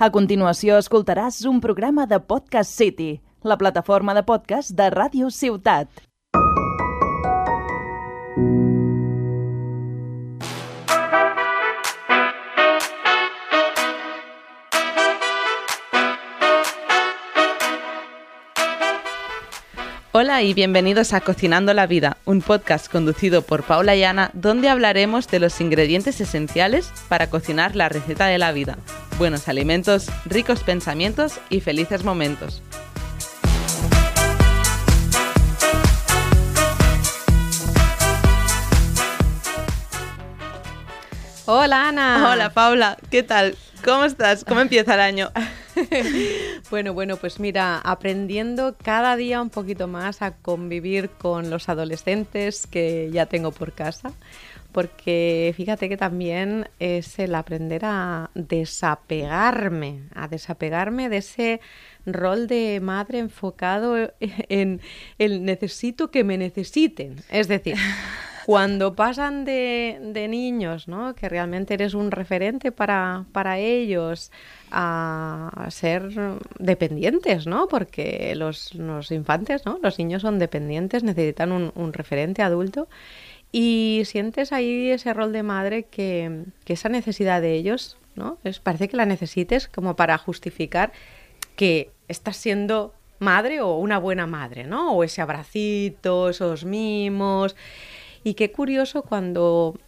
A continuació escoltaràs un programa de Podcast City, la plataforma de podcast de Ràdio Ciutat. Hola y bienvenidos a Cocinando la Vida, un podcast conducido por Paula y Ana, donde hablaremos de los ingredientes esenciales para cocinar la receta de la vida. Buenos alimentos, ricos pensamientos y felices momentos. Hola Ana. Hola Paula, ¿qué tal? ¿Cómo estás? ¿Cómo empieza el año? bueno, bueno, pues mira, aprendiendo cada día un poquito más a convivir con los adolescentes que ya tengo por casa, porque fíjate que también es el aprender a desapegarme, a desapegarme de ese rol de madre enfocado en el necesito que me necesiten. Es decir, cuando pasan de, niños, ¿no? que realmente eres un referente para, para ellos, a ser dependientes, ¿no? Porque los, los, infantes, ¿no? Los niños son dependientes, necesitan un, un, referente adulto. Y sientes ahí ese rol de madre que, que esa necesidad de ellos, ¿no? Es, parece que la necesites como para justificar que estás siendo madre o una buena madre, ¿no? O ese abracito, esos mimos. Y qué curioso cuando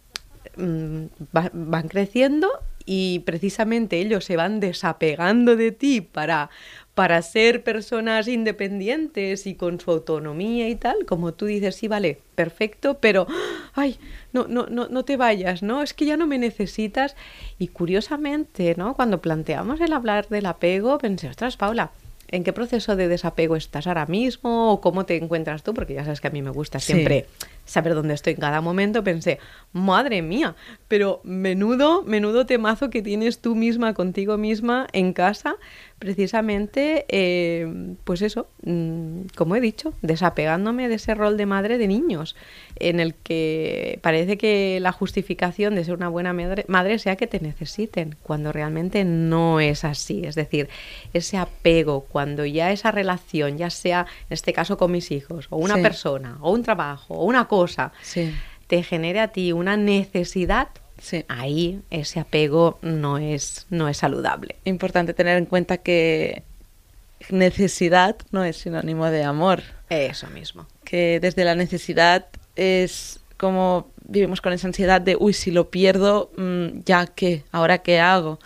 mm, van creciendo y precisamente ellos se van desapegando de ti para, para ser personas independientes y con su autonomía y tal, como tú dices, sí, vale, perfecto, pero, ay, no, no, no, no te vayas, ¿no? Es que ya no me necesitas. Y curiosamente, ¿no? Cuando planteamos el hablar del apego, pensé, ostras, Paula, ¿en qué proceso de desapego estás ahora mismo? ¿O cómo te encuentras tú? Porque ya sabes que a mí me gusta siempre saber dónde estoy en cada momento, pensé, madre mía, pero menudo, menudo temazo que tienes tú misma contigo misma en casa, precisamente, eh, pues eso, mm, como he dicho, desapegándome de ese rol de madre de niños, en el que parece que la justificación de ser una buena madre, madre sea que te necesiten, cuando realmente no es así. Es decir, ese apego, cuando ya esa relación, ya sea en este caso con mis hijos, o una persona, o un trabajo, o una cosa, te genere a ti una necesidad ahí ese apego no es, no es saludable. Importante tener en cuenta que necesidad no es sinónimo de amor. Eso mismo. Que desde la necesidad es como vivimos con esa ansiedad de, uy, si lo pierdo, mm, ya qué, ahora qué hago.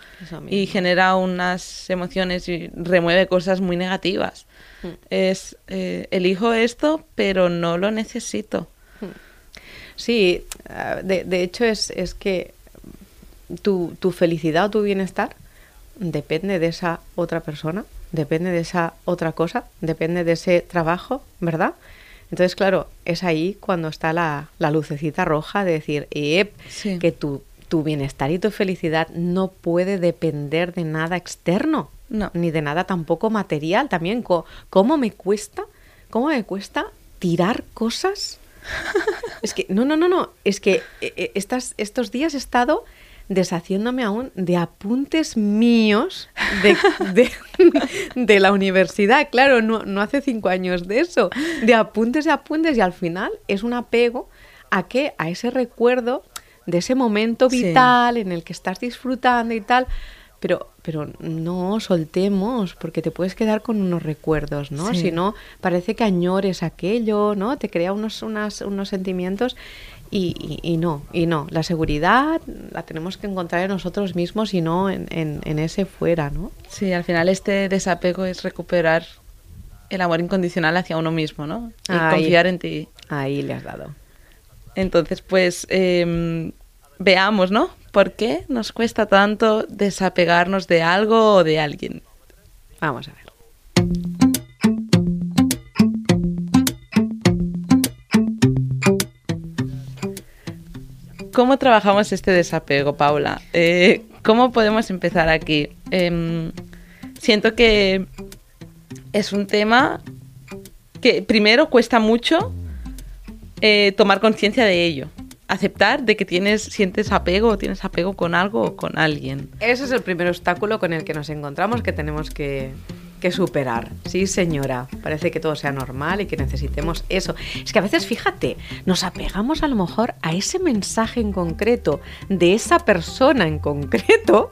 Y genera unas emociones y remueve cosas muy negativas. Mm. Es, eh, elijo esto, pero no lo necesito. Sí, ah, de, hecho es, es que tu, tu, felicidad o tu bienestar depende de esa otra persona, depende de esa otra cosa, depende de ese trabajo, ¿verdad? Entonces, claro, es ahí cuando está la, la lucecita roja de decir, que tu, tu bienestar y tu felicidad no puede depender de nada externo, no. ni de nada tampoco material. También, ¿cómo me cuesta? ¿Cómo me cuesta tirar cosas es que, no, no, no, no, es que eh, eh, estas, estos días he estado deshaciéndome aún de apuntes míos de, de, la universidad. Claro, no, no, hace cinco años de eso. De apuntes y apuntes y al final es un apego a qué? A ese recuerdo de ese momento vital en el que estás disfrutando y tal. Pero, pero no soltemos, porque te puedes quedar con unos recuerdos, ¿no? Si no, parece que añores aquello, ¿no? Te crea unos, unas, unos sentimientos y, y, no, y no. La seguridad la tenemos que encontrar en nosotros mismos y no en, en, ese fuera, ¿no? Sí, al final este desapego es recuperar el amor incondicional hacia uno mismo, ¿no? Y confiar en ti. Ahí le has dado. Entonces, pues em, veamos, ¿no? ¿Por qué nos cuesta tanto desapegarnos de algo o de alguien? Vamos a ver. ¿Cómo trabajamos este desapego, Paula? Eh, ¿Cómo podemos empezar aquí? Em, siento que es un tema que primero cuesta mucho eh, tomar conciencia de ello. Aceptar de que tienes, sientes apego o tienes apego con algo o con alguien. Ese es el primer obstáculo con el que nos encontramos que tenemos que, que superar. Sí, señora, parece que todo sea normal y que necesitemos eso. Es que a veces, fíjate, nos apegamos a lo mejor a ese mensaje en concreto de esa persona en concreto,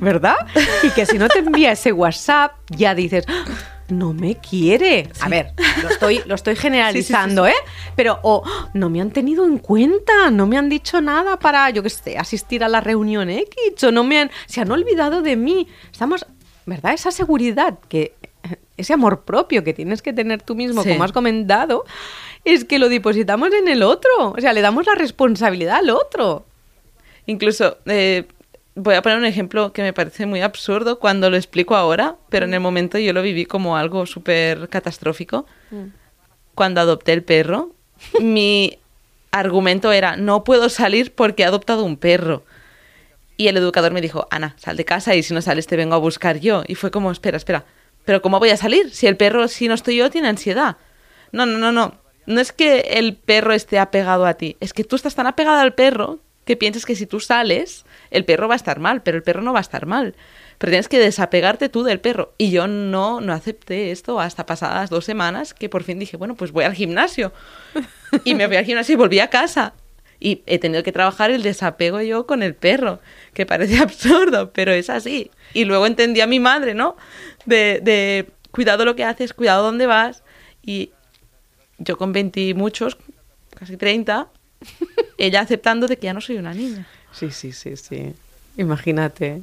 ¿verdad? Y que si no te envía ese WhatsApp, ya dices... "Ah, No me quiere. A ver, lo estoy, lo estoy generalizando, ¿eh? Pero o no me han tenido en cuenta, no me han dicho nada para, yo qué sé, asistir a la reunión X, o no me han, se han olvidado de mí. Estamos, ¿verdad? Esa seguridad que ese amor propio que tienes que tener tú mismo, como has comentado, es que lo depositamos en el otro. O sea, le damos la responsabilidad al otro. Incluso, eh, voy a poner un ejemplo que me parece muy absurdo cuando lo explico ahora, pero en el momento yo lo viví como algo súper catastrófico. Cuando adopté el perro, mi argumento era, no puedo salir porque he adoptado un perro. Y el educador me dijo, Ana, sal de casa y si no sales te vengo a buscar yo. Y fue como, espera, espera, pero ¿cómo voy a salir? Si el perro, si no estoy yo, tiene ansiedad. No, no, no, no. No es que el perro esté apegado a ti, es que tú estás tan apegada al perro que piensas que si tú sales, el perro va a estar mal, pero el perro no va a estar mal. Pero tienes que desapegarte tú del perro. Y yo no, no acepté esto hasta pasadas dos semanas que por fin dije, bueno, pues voy al gimnasio. Y me fui al gimnasio y volví a casa. Y he tenido que trabajar el desapego yo con el perro, que parece absurdo, pero es así. Y luego entendí a mi madre, ¿no? De, de cuidado lo que haces, cuidado dónde vas. Y yo con 20 y muchos, casi 30, ella aceptando de que ya no soy una niña. Sí, sí, sí, sí. Imagínate.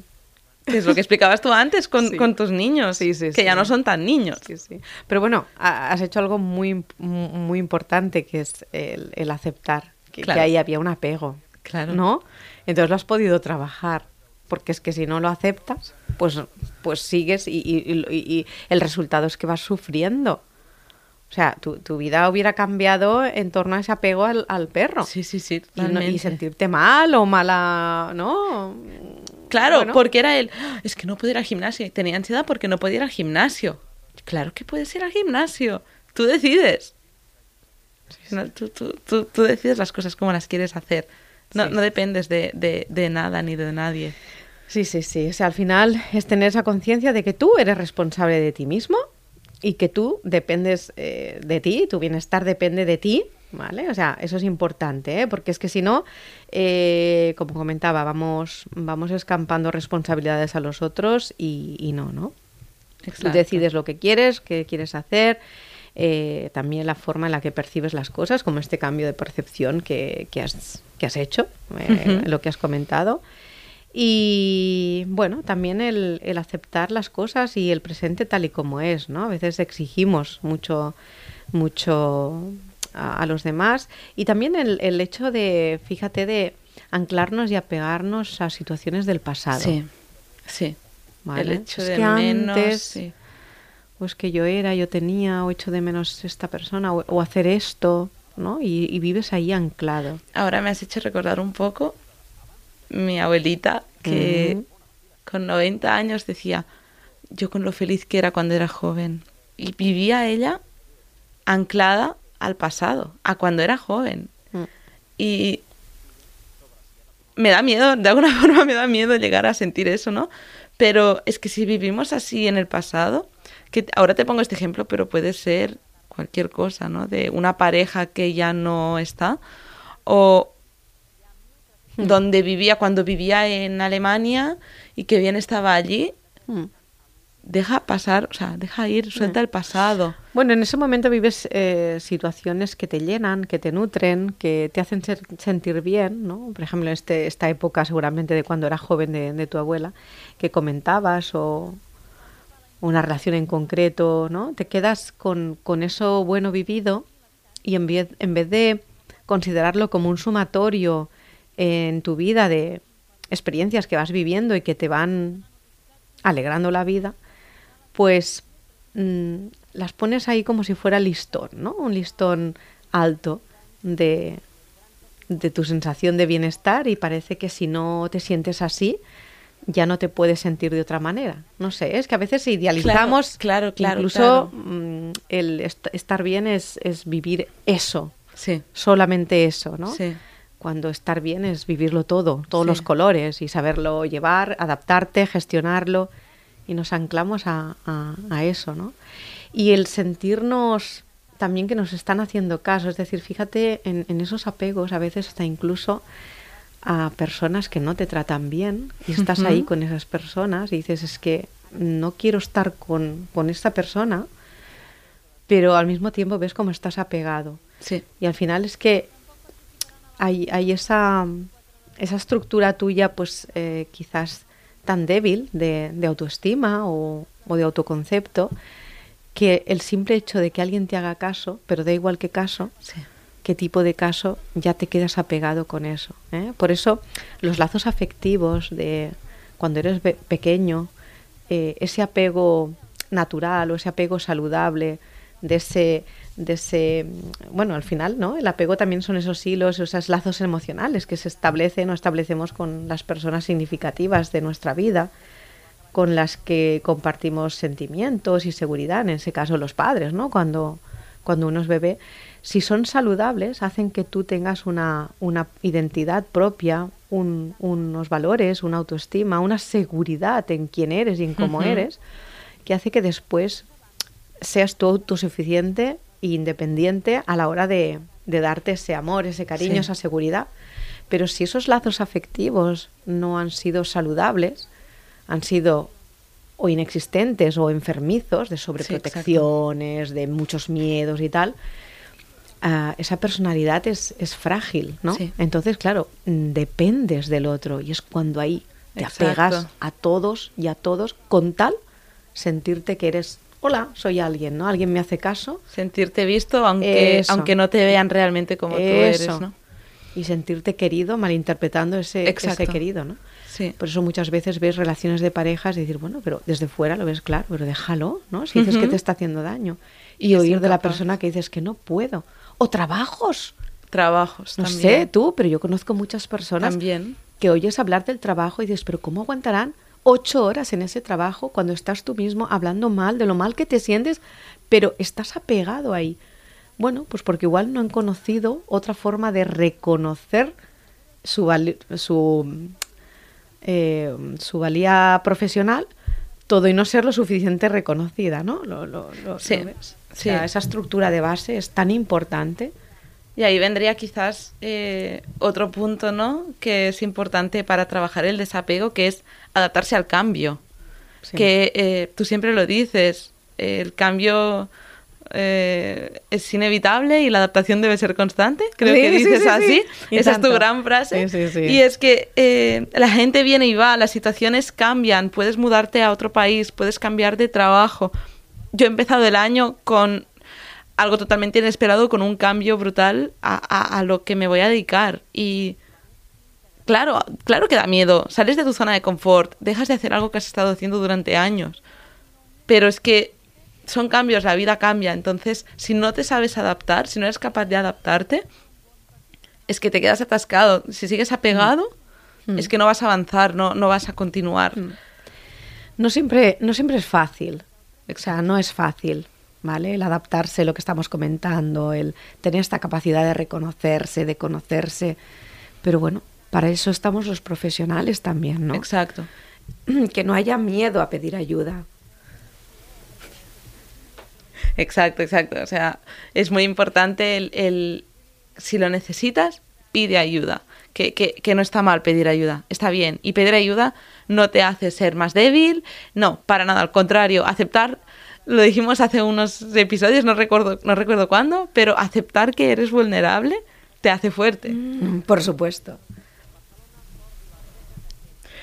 Es lo que explicabas tú antes con, Sí. con tus niños, Sí, sí, que ya no son tan niños. Sí, sí. Pero bueno, ha- has hecho algo muy, muy importante que es el, el aceptar que, ahí había un apego. Claro. ¿No? Entonces lo has podido trabajar. Porque es que si no lo aceptas, pues, pues sigues y, y- y- y el resultado es que vas sufriendo. O sea, tu, tu vida hubiera cambiado en torno a ese apego al, al perro. Sí, sí, sí. Y, no- y totalmente. sentirte mal o mala, ¿no? Claro, Bueno. porque era él. "Ah, Es que no puedo ir al gimnasio. Y Tenía ansiedad porque no podía ir al gimnasio. Claro que puedes ir al gimnasio. Tú decides. No, tú, tú- tú- tú decides las cosas como las quieres hacer. No, Sí. no dependes de, de- de nada ni de nadie. Sí, sí, sí. O sea, al final es tener esa conciencia de que tú eres responsable de ti mismo y que tú dependes eh, de ti, tu bienestar depende de ti, ¿vale? O sea, eso es importante, ¿eh? Porque es que si no, eh, como comentaba, vamos, vamos escampando responsabilidades a los otros y, y no, ¿no? Tú Exacto. decides lo que quieres, qué quieres hacer, eh, también la forma en la que percibes las cosas, como este cambio de percepción que, que has, que has hecho, eh, Ujú. lo que has comentado. Y bueno, también el, el aceptar las cosas y el presente tal y como es, ¿no? A veces exigimos mucho, mucho a, a los demás. Y también el, el hecho de, fíjate, de anclarnos y apegarnos a situaciones del pasado. Sí, sí. ¿vale? El hecho Es de que menos. antes, sí. pues que yo era, yo tenía, o echo de menos esta persona, o, o hacer esto, ¿no? Y, y vives ahí anclado. Ahora me has hecho recordar un poco mi abuelita que con 90 años decía yo con lo feliz que era cuando era joven y vivía ella anclada al pasado, a cuando era joven. Mm. Y me da miedo, de alguna forma me da miedo llegar a sentir eso, ¿no? Pero es que si vivimos así en el pasado, que ahora te pongo este ejemplo, pero puede ser cualquier cosa, ¿no? De una pareja que ya no está o donde vivía cuando vivía en Alemania y que bien estaba allí, Mm. deja pasar, o sea, deja ir, suelta el pasado. Bueno, en ese momento vives eh, situaciones que te llenan, que te nutren, que te hacen ser- sentir bien, ¿no? Por ejemplo, este, esta época seguramente de cuando era joven de, de tu abuela, que comentabas, o una relación en concreto, ¿no? Te quedas con, con eso bueno vivido y en vez, en vez de considerarlo como un sumatorio en tu vida de experiencias que vas viviendo y que te van alegrando la vida, pues mm, las pones ahí como si fuera listón, ¿no? Un listón alto de, de tu sensación de bienestar y parece que si no te sientes así, ya no te puedes sentir de otra manera. No sé, es que a veces idealizamos, claro, claro, incluso claro. mm, el est- estar bien es, es vivir eso, Sí, solamente eso, ¿no? sí. Cuando estar bien es vivirlo todo, todos los colores y saberlo llevar, adaptarte, gestionarlo y nos anclamos a, eso, ¿no? Y el sentirnos también que nos están haciendo caso, es decir, fíjate en, esos apegos, a veces hasta incluso a personas que no te tratan bien y estás ahí con esas personas y dices, es que no quiero estar con, con esta persona, pero al mismo tiempo ves cómo estás apegado. Sí. Y al final es que hay, hay esa, esa estructura tuya, pues eh, quizás tan débil de, autoestima o, de autoconcepto, que el simple hecho de que alguien te haga caso, pero da igual qué caso, qué tipo de caso, ya te quedas apegado con eso. ¿eh? Por eso los lazos afectivos de cuando eres pequeño, eh, ese apego natural o ese apego saludable, de ese de ese, bueno, al final, ¿no? El apego también son esos hilos, esos lazos emocionales que se establecen o establecemos con las personas significativas de nuestra vida, con las que compartimos sentimientos y seguridad, en ese caso los padres, ¿no? Cuando, cuando uno es bebé, si son saludables, hacen que tú tengas una, una identidad propia, unos valores, una autoestima, una seguridad en quién eres y en cómo eres, que hace que después seas tú autosuficiente independiente a la hora de, darte ese amor, ese cariño, esa seguridad. Pero si esos lazos afectivos no han sido saludables, han sido o inexistentes o enfermizos, de sobreprotecciones, de muchos miedos y tal, ah, esa personalidad es, es frágil, ¿no? Entonces, claro, dependes del otro y es cuando ahí te apegas a todos y a todos con tal sentirte que eres hola, soy alguien, ¿no? Alguien me hace caso. Sentirte visto, aunque, aunque no te vean realmente como tú eres, ¿no? Y sentirte querido, malinterpretando ese, ese querido, ¿no? Sí. Por eso muchas veces ves relaciones de parejas y decir, bueno, pero desde fuera lo ves claro, pero déjalo, ¿no? Si dices que te está haciendo daño. Y oír de la persona que dices que no puedo. O trabajos. Trabajos, No sé tú, pero yo conozco muchas personas también. que oyes hablar del trabajo y dices, pero ¿cómo aguantarán ocho horas en ese trabajo cuando estás tú mismo hablando mal de lo mal que te sientes, pero estás apegado ahí. Bueno, pues porque igual no han conocido otra forma de reconocer su, su, eh, su valía profesional, todo y no ser lo suficiente reconocida, ¿no? Lo, lo, sí, esa estructura de base es tan importante y ahí vendría quizás eh, otro punto, ¿no? Que es importante para trabajar el desapego, que es adaptarse al cambio. Que eh, tú siempre lo dices, el cambio eh, es inevitable y la adaptación debe ser constante. Creo que dices así. Esa es tu gran frase. Y es que la gente viene y va, las situaciones cambian, puedes mudarte a otro país, puedes cambiar de trabajo. Yo he empezado el año con algo totalmente inesperado con un cambio brutal a, lo que me voy a dedicar. Y claro, claro que da miedo. Sales de tu zona de confort, dejas de hacer algo que has estado haciendo durante años. Pero es que son cambios, la vida cambia. Entonces, si no te sabes adaptar, si no eres capaz de adaptarte, es que te quedas atascado. Si sigues apegado, mm. es que no vas a avanzar, no, no vas a continuar. Mm. No siempre, no siempre es fácil. O sea, no es fácil. ¿Vale? El adaptarse, lo que estamos comentando, el tener esta capacidad de reconocerse, de conocerse. Pero bueno, para eso estamos los profesionales también, ¿no? Exacto. Que no haya miedo a pedir ayuda. Exacto, exacto. O sea, es muy importante el, si lo necesitas, pide ayuda. Que, que, que, no está mal pedir ayuda, está bien. Y pedir ayuda no te hace ser más débil, no, para nada, al contrario, aceptar lo dijimos hace unos episodios, no recuerdo, no recuerdo cuándo, pero aceptar que eres vulnerable te hace fuerte. Mm, por supuesto.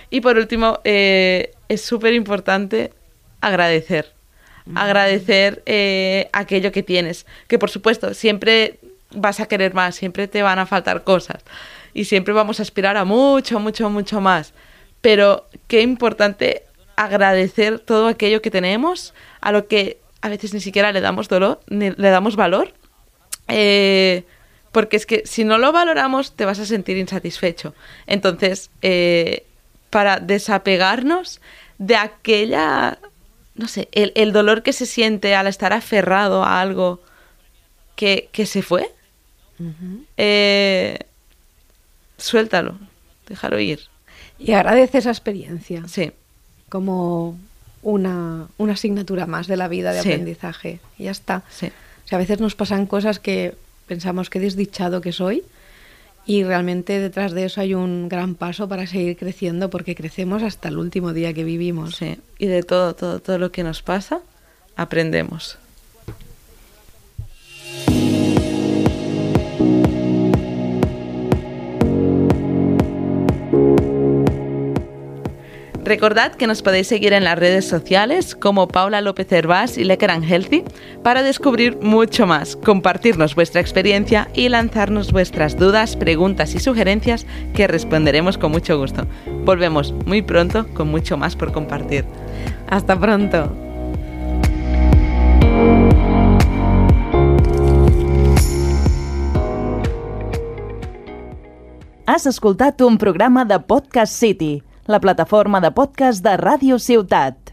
Y por último, eh, es súper importante agradecer. Mm. Agradecer eh, aquello que tienes. Que por supuesto, siempre vas a querer más, siempre te van a faltar cosas. Y siempre vamos a aspirar a mucho, mucho, mucho más. Pero qué importante agradecer todo aquello que tenemos, a lo que a veces ni siquiera le damos dolor, ni le damos valor. Eh, porque es que si no lo valoramos te vas a sentir insatisfecho. Entonces, eh, para desapegarnos de aquella, no sé, el, dolor que se siente al estar aferrado a algo que, se fue, eh, suéltalo, déjalo ir. Y agradece esa experiencia. Sí. Como una, una asignatura más de la vida de Sí. aprendizaje. Y ya está. Sí. O sea, a veces nos pasan cosas que pensamos que desdichado que soy y realmente detrás de eso hay un gran paso para seguir creciendo porque crecemos hasta el último día que vivimos. Sí. Y de todo, todo, todo lo que nos pasa, aprendemos. Recordad que nos podéis seguir en las redes sociales como Paula López Hervás y Lecker and Healthy para descubrir mucho más, compartirnos vuestra experiencia y lanzarnos vuestras dudas, preguntas y sugerencias que responderemos con mucho gusto. Volvemos muy pronto con mucho más por compartir. Hasta pronto. Has escoltat un programa de Podcast City, la plataforma de podcast de Ràdio Ciutat.